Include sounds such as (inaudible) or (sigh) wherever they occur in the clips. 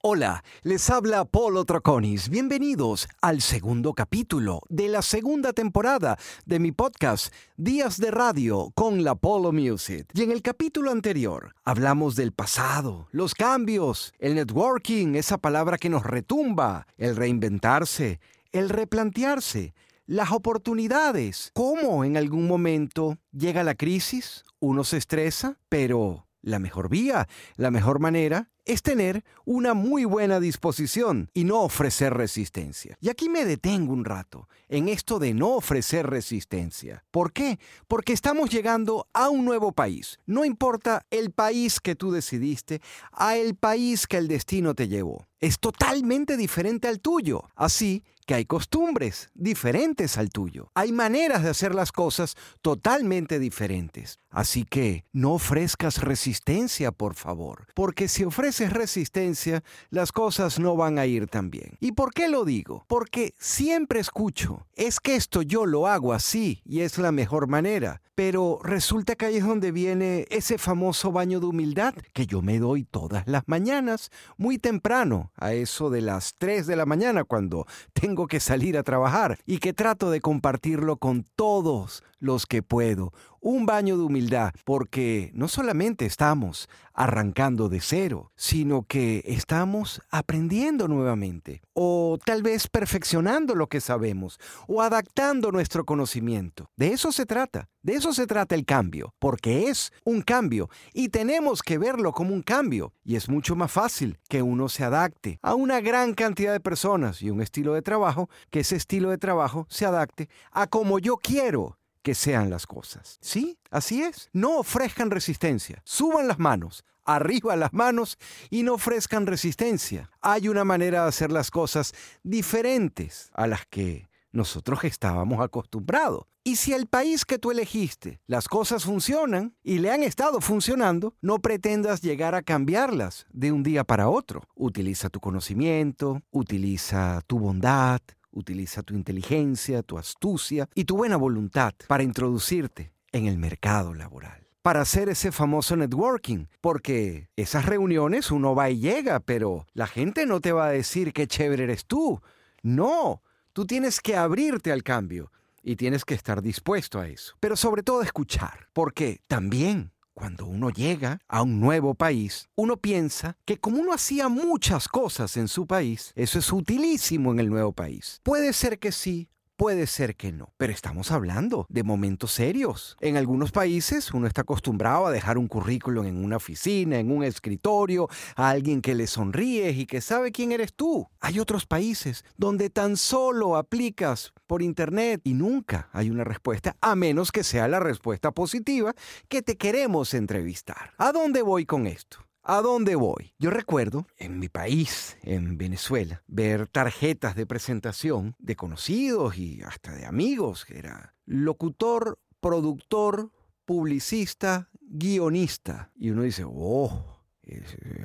Hola, les habla Polo Troconis. Bienvenidos al segundo capítulo de la segunda temporada de mi podcast Días de Radio con la Polo Music. Y en el capítulo anterior hablamos del pasado, los cambios, el networking, esa palabra que nos retumba, el reinventarse, el replantearse, las oportunidades, cómo en algún momento llega la crisis, uno se estresa, pero la mejor vía, la mejor manera es tener una muy buena disposición y no ofrecer resistencia. Y aquí me detengo un rato en esto de no ofrecer resistencia. ¿Por qué? Porque estamos llegando a un nuevo país. No importa el país que tú decidiste, a el país que el destino te llevó. Es totalmente diferente al tuyo. Así que hay costumbres diferentes al tuyo. Hay maneras de hacer las cosas totalmente diferentes. Así que no ofrezcas resistencia, por favor, porque si ofreces resistencia, las cosas no van a ir tan bien. ¿Y por qué lo digo? Porque siempre escucho, es que esto yo lo hago así y es la mejor manera. Pero resulta que ahí es donde viene ese famoso baño de humildad que yo me doy todas las mañanas, muy temprano, a eso de las 3 de la mañana, cuando tengo que salir a trabajar y que trato de compartirlo con todos los que puedo. Un baño de humildad, porque no solamente estamos arrancando de cero, sino que estamos aprendiendo nuevamente, o tal vez perfeccionando lo que sabemos, o adaptando nuestro conocimiento. De eso se trata, de eso se trata el cambio, porque es un cambio y tenemos que verlo como un cambio, y es mucho más fácil que uno se adapte a una gran cantidad de personas y un estilo de trabajo, que ese estilo de trabajo se adapte a como yo quiero que sean las cosas. Sí, así es. No ofrezcan resistencia. Suban las manos, arriba las manos y no ofrezcan resistencia. Hay una manera de hacer las cosas diferentes a las que nosotros estábamos acostumbrados. Y si el país que tú elegiste, las cosas funcionan y le han estado funcionando, no pretendas llegar a cambiarlas de un día para otro. Utiliza tu conocimiento, utiliza tu bondad, Utiliza tu inteligencia, tu astucia y tu buena voluntad para introducirte en el mercado laboral. Para hacer ese famoso networking, porque esas reuniones uno va y llega, pero la gente no te va a decir qué chévere eres tú. No, tú tienes que abrirte al cambio y tienes que estar dispuesto a eso. Pero sobre todo escuchar, porque también cuando uno llega a un nuevo país, uno piensa que como uno hacía muchas cosas en su país, eso es utilísimo en el nuevo país. Puede ser que sí, Puede ser que no, pero estamos hablando de momentos serios. En algunos países uno está acostumbrado a dejar un currículum en una oficina, en un escritorio, a alguien que le sonríes y que sabe quién eres tú. Hay otros países donde tan solo aplicas por internet y nunca hay una respuesta, a menos que sea la respuesta positiva que te queremos entrevistar. ¿A dónde voy con esto? ¿A dónde voy? Yo recuerdo en mi país, en Venezuela, ver tarjetas de presentación de conocidos y hasta de amigos, que era locutor, productor, publicista, guionista. Y uno dice, oh,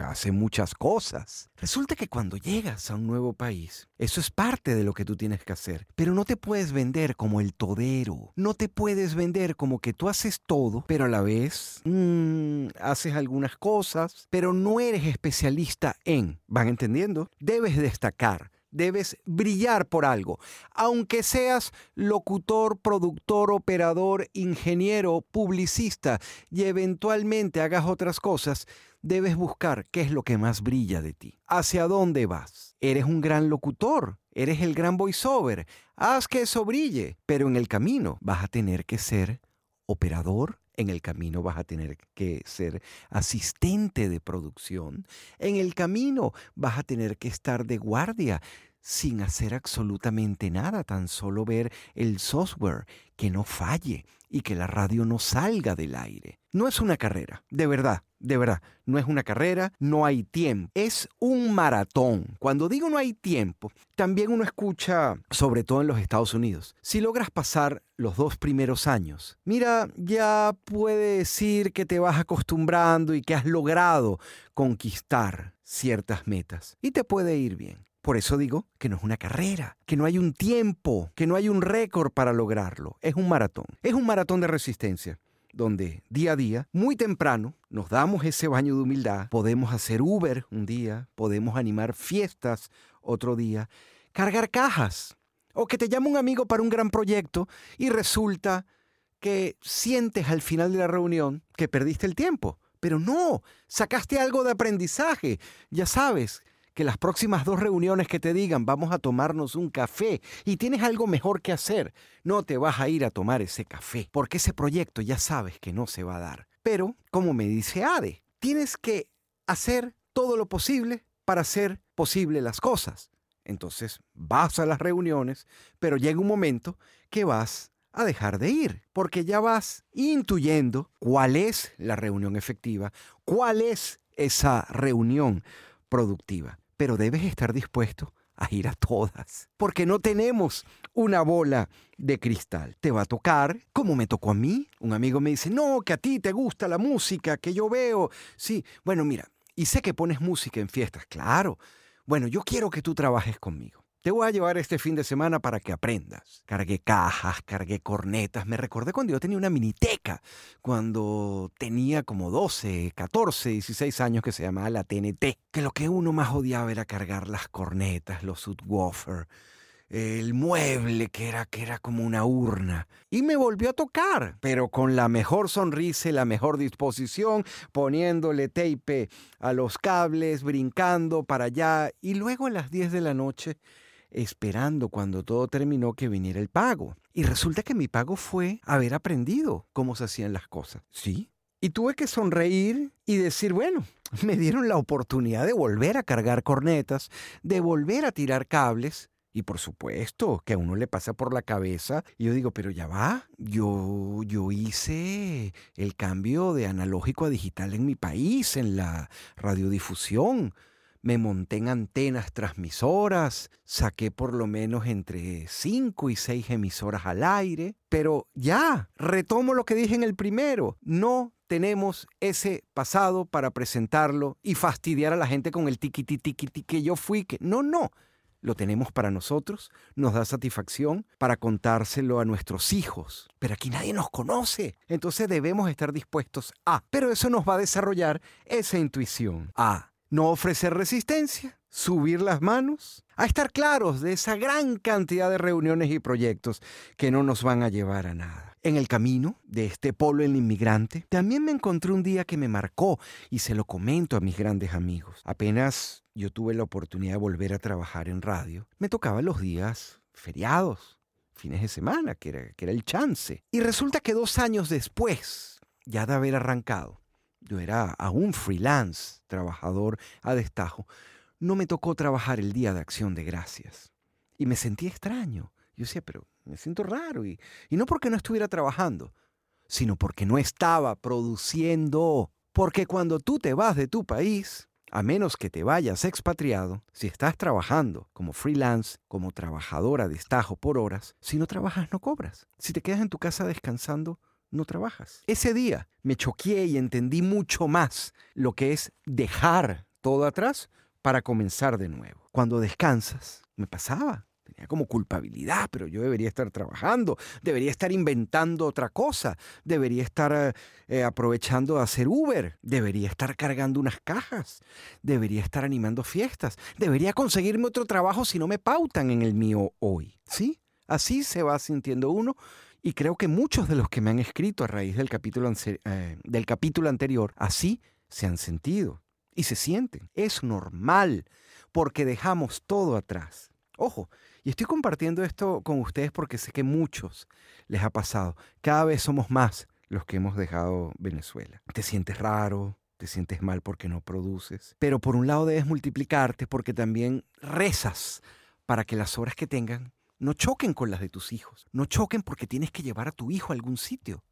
hace muchas cosas. Resulta que cuando llegas a un nuevo país, eso es parte de lo que tú tienes que hacer, pero no te puedes vender como el todero, no te puedes vender como que tú haces todo, pero a la vez mm, haces algunas cosas, pero no eres especialista en, ¿van entendiendo? Debes destacar debes brillar por algo. Aunque seas locutor, productor, operador, ingeniero, publicista y eventualmente hagas otras cosas, debes buscar qué es lo que más brilla de ti. ¿Hacia dónde vas? Eres un gran locutor, eres el gran voiceover. Haz que eso brille, pero en el camino vas a tener que ser operador, en el camino vas a tener que ser asistente de producción, en el camino vas a tener que estar de guardia sin hacer absolutamente nada, tan solo ver el software que no falle y que la radio no salga del aire. No es una carrera, de verdad, de verdad, no es una carrera, no hay tiempo, es un maratón. Cuando digo no hay tiempo, también uno escucha, sobre todo en los Estados Unidos, si logras pasar los dos primeros años, mira, ya puede decir que te vas acostumbrando y que has logrado conquistar ciertas metas y te puede ir bien. Por eso digo que no es una carrera, que no hay un tiempo, que no hay un récord para lograrlo. Es un maratón. Es un maratón de resistencia. donde día a día, muy temprano, nos damos ese baño de humildad, podemos hacer Uber un día, podemos animar fiestas otro día, cargar cajas, o que te llama un amigo para un gran proyecto y resulta que sientes al final de la reunión que perdiste el tiempo. Pero no, sacaste algo de aprendizaje. Ya sabes que las próximas dos reuniones que te digan vamos a tomarnos un café y tienes algo mejor que hacer, no te vas a ir a tomar ese café, porque ese proyecto ya sabes que no se va a dar. Pero, como me dice Ade, tienes que hacer todo lo posible para hacer posible las cosas. Entonces vas a las reuniones, pero llega un momento que vas a dejar de ir, porque ya vas intuyendo cuál es la reunión efectiva, cuál es esa reunión productiva. Pero debes estar dispuesto a ir a todas, porque no tenemos una bola de cristal. Te va a tocar, como me tocó a mí. Un amigo me dice, no, que a ti te gusta la música, que yo veo. Sí, bueno, mira, y sé que pones música en fiestas, claro bueno, yo quiero que tú trabajes conmigo. Te voy a llevar este fin de semana para que aprendas. Cargué cajas, cargué cornetas. Me recordé cuando yo tenía una miniteca, cuando tenía como 12, 14, 16 años que se llamaba la TNT. Que lo que uno más odiaba era cargar las cornetas, los subwoofer, el mueble que era, que era como una urna. Y me volvió a tocar, pero con la mejor sonrisa y la mejor disposición, poniéndole tape a los cables, brincando para allá. Y luego a las 10 de la noche, esperando cuando todo terminó que viniera el pago. Y resulta que mi pago fue haber aprendido cómo se hacían las cosas. Sí. Y tuve que sonreír y decir, bueno, (laughs) me dieron la oportunidad de volver a cargar cornetas, de volver a tirar cables y por supuesto que a uno le pasa por la cabeza y yo digo, pero ya va, yo, yo hice el cambio de analógico a digital en mi país, en la radiodifusión. Me monté en antenas transmisoras, saqué por lo menos entre 5 y 6 emisoras al aire, pero ya, retomo lo que dije en el primero, no tenemos ese pasado para presentarlo y fastidiar a la gente con el tiqui tiqui que yo fui, que no, no lo tenemos para nosotros, nos da satisfacción para contárselo a nuestros hijos. Pero aquí nadie nos conoce. Entonces debemos estar dispuestos a. Pero eso nos va a desarrollar esa intuición. A. No ofrecer resistencia, subir las manos, a estar claros de esa gran cantidad de reuniones y proyectos que no nos van a llevar a nada. En el camino de este polo el inmigrante, también me encontré un día que me marcó y se lo comento a mis grandes amigos. Apenas yo tuve la oportunidad de volver a trabajar en radio, me tocaba los días feriados, fines de semana, que era, que era el chance. Y resulta que dos años después, ya de haber arrancado, yo era aún freelance, trabajador a destajo, no me tocó trabajar el día de acción de gracias. Y me sentí extraño. Yo decía, pero me siento raro. Y, y no porque no estuviera trabajando, sino porque no estaba produciendo. Porque cuando tú te vas de tu país, a menos que te vayas expatriado, si estás trabajando como freelance, como trabajadora de estajo por horas, si no trabajas no cobras. Si te quedas en tu casa descansando, no trabajas. Ese día me choqué y entendí mucho más lo que es dejar todo atrás para comenzar de nuevo. Cuando descansas, me pasaba tenía como culpabilidad, pero yo debería estar trabajando, debería estar inventando otra cosa, debería estar eh, eh, aprovechando de hacer Uber, debería estar cargando unas cajas, debería estar animando fiestas, debería conseguirme otro trabajo si no me pautan en el mío hoy. ¿Sí? Así se va sintiendo uno y creo que muchos de los que me han escrito a raíz del capítulo, eh, del capítulo anterior, así se han sentido y se sienten. Es normal porque dejamos todo atrás. Ojo, y estoy compartiendo esto con ustedes porque sé que muchos les ha pasado. Cada vez somos más los que hemos dejado Venezuela. Te sientes raro, te sientes mal porque no produces. Pero por un lado debes multiplicarte porque también rezas para que las horas que tengan no choquen con las de tus hijos. No choquen porque tienes que llevar a tu hijo a algún sitio.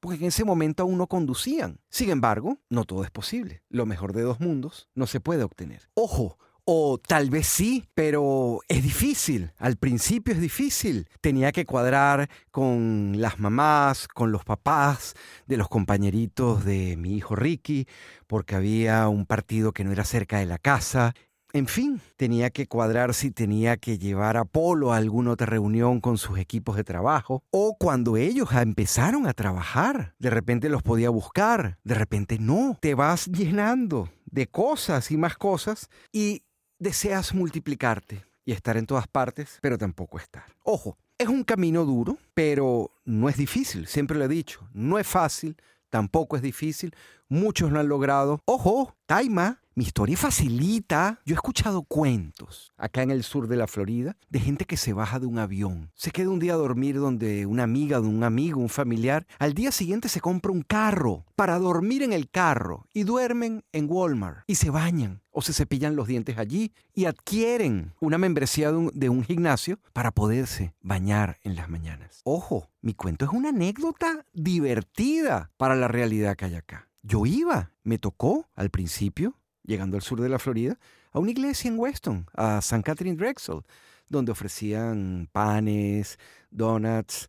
Porque en ese momento aún no conducían. Sin embargo, no todo es posible. Lo mejor de dos mundos no se puede obtener. Ojo, o tal vez sí, pero es difícil. Al principio es difícil. Tenía que cuadrar con las mamás, con los papás de los compañeritos de mi hijo Ricky, porque había un partido que no era cerca de la casa. En fin, tenía que cuadrar si tenía que llevar a Polo a alguna otra reunión con sus equipos de trabajo, o cuando ellos empezaron a trabajar, de repente los podía buscar, de repente no, te vas llenando de cosas y más cosas y deseas multiplicarte y estar en todas partes, pero tampoco estar. Ojo, es un camino duro, pero no es difícil, siempre lo he dicho, no es fácil, tampoco es difícil, muchos lo han logrado. Ojo, Taima mi historia facilita. Yo he escuchado cuentos acá en el sur de la Florida de gente que se baja de un avión, se queda un día a dormir donde una amiga de un amigo, un familiar, al día siguiente se compra un carro para dormir en el carro y duermen en Walmart y se bañan o se cepillan los dientes allí y adquieren una membresía de un, gimnasio para poderse bañar en las mañanas. Ojo, mi cuento es una anécdota divertida para la realidad que hay acá. Yo iba, me tocó al principio llegando al sur de la Florida, a una iglesia en Weston, a St. Catherine Drexel, donde ofrecían panes, donuts.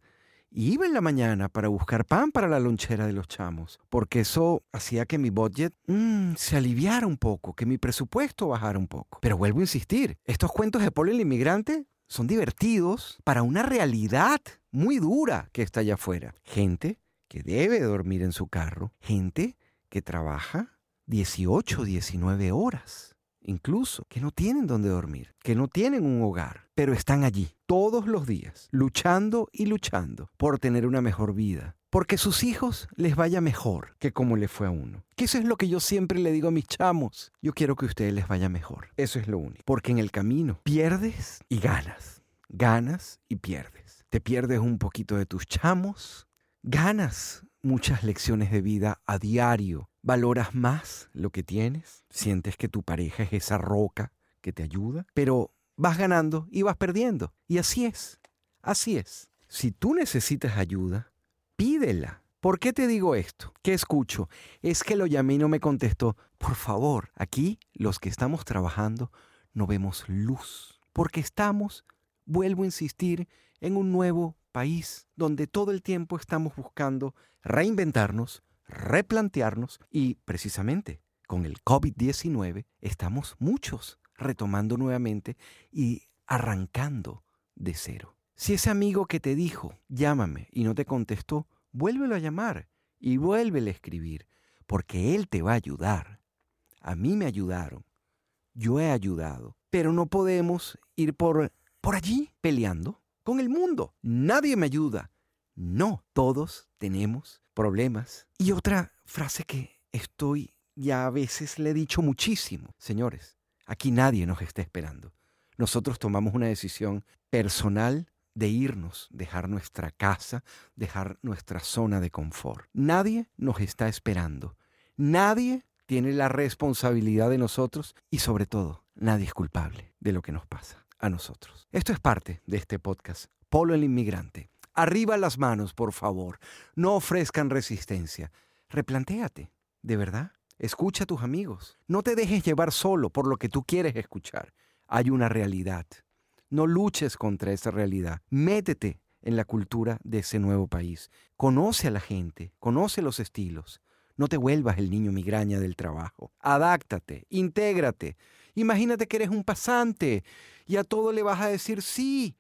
Y iba en la mañana para buscar pan para la lonchera de los chamos, porque eso hacía que mi budget mm, se aliviara un poco, que mi presupuesto bajara un poco. Pero vuelvo a insistir, estos cuentos de Polo el inmigrante son divertidos para una realidad muy dura que está allá afuera. Gente que debe dormir en su carro, gente que trabaja 18, 19 horas, incluso, que no tienen donde dormir, que no tienen un hogar, pero están allí todos los días, luchando y luchando por tener una mejor vida, porque sus hijos les vaya mejor que como le fue a uno. Que eso es lo que yo siempre le digo a mis chamos. Yo quiero que a ustedes les vaya mejor. Eso es lo único. Porque en el camino pierdes y ganas. Ganas y pierdes. Te pierdes un poquito de tus chamos. Ganas muchas lecciones de vida a diario valoras más lo que tienes, sientes que tu pareja es esa roca que te ayuda, pero vas ganando y vas perdiendo. Y así es, así es. Si tú necesitas ayuda, pídela. ¿Por qué te digo esto? ¿Qué escucho? Es que lo llamé y no me contestó. Por favor, aquí los que estamos trabajando no vemos luz, porque estamos, vuelvo a insistir, en un nuevo país donde todo el tiempo estamos buscando reinventarnos, replantearnos y precisamente con el COVID-19 estamos muchos retomando nuevamente y arrancando de cero. Si ese amigo que te dijo, llámame y no te contestó, vuélvelo a llamar y vuélvele a escribir, porque él te va a ayudar. A mí me ayudaron, yo he ayudado, pero no podemos ir por, por allí peleando con el mundo. Nadie me ayuda. No, todos tenemos problemas. Y otra frase que estoy ya a veces le he dicho muchísimo. Señores, aquí nadie nos está esperando. Nosotros tomamos una decisión personal de irnos, dejar nuestra casa, dejar nuestra zona de confort. Nadie nos está esperando. Nadie tiene la responsabilidad de nosotros y sobre todo, nadie es culpable de lo que nos pasa a nosotros. Esto es parte de este podcast, Polo el Inmigrante. Arriba las manos, por favor. No ofrezcan resistencia. Replantéate, de verdad. Escucha a tus amigos. No te dejes llevar solo por lo que tú quieres escuchar. Hay una realidad. No luches contra esa realidad. Métete en la cultura de ese nuevo país. Conoce a la gente, conoce los estilos. No te vuelvas el niño migraña del trabajo. Adáctate, intégrate. Imagínate que eres un pasante y a todo le vas a decir sí.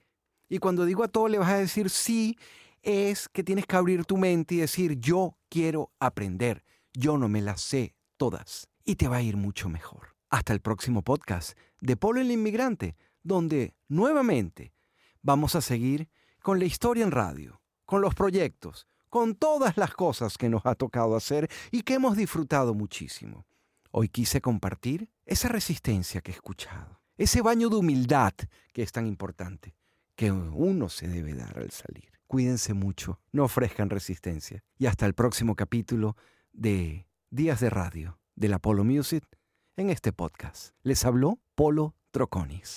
Y cuando digo a todo le vas a decir sí, es que tienes que abrir tu mente y decir yo quiero aprender, yo no me las sé todas. Y te va a ir mucho mejor. Hasta el próximo podcast de Polo el Inmigrante, donde nuevamente vamos a seguir con la historia en radio, con los proyectos, con todas las cosas que nos ha tocado hacer y que hemos disfrutado muchísimo. Hoy quise compartir esa resistencia que he escuchado, ese baño de humildad que es tan importante que uno se debe dar al salir. Cuídense mucho, no ofrezcan resistencia. Y hasta el próximo capítulo de Días de Radio del Apollo Music en este podcast. Les habló Polo Troconis.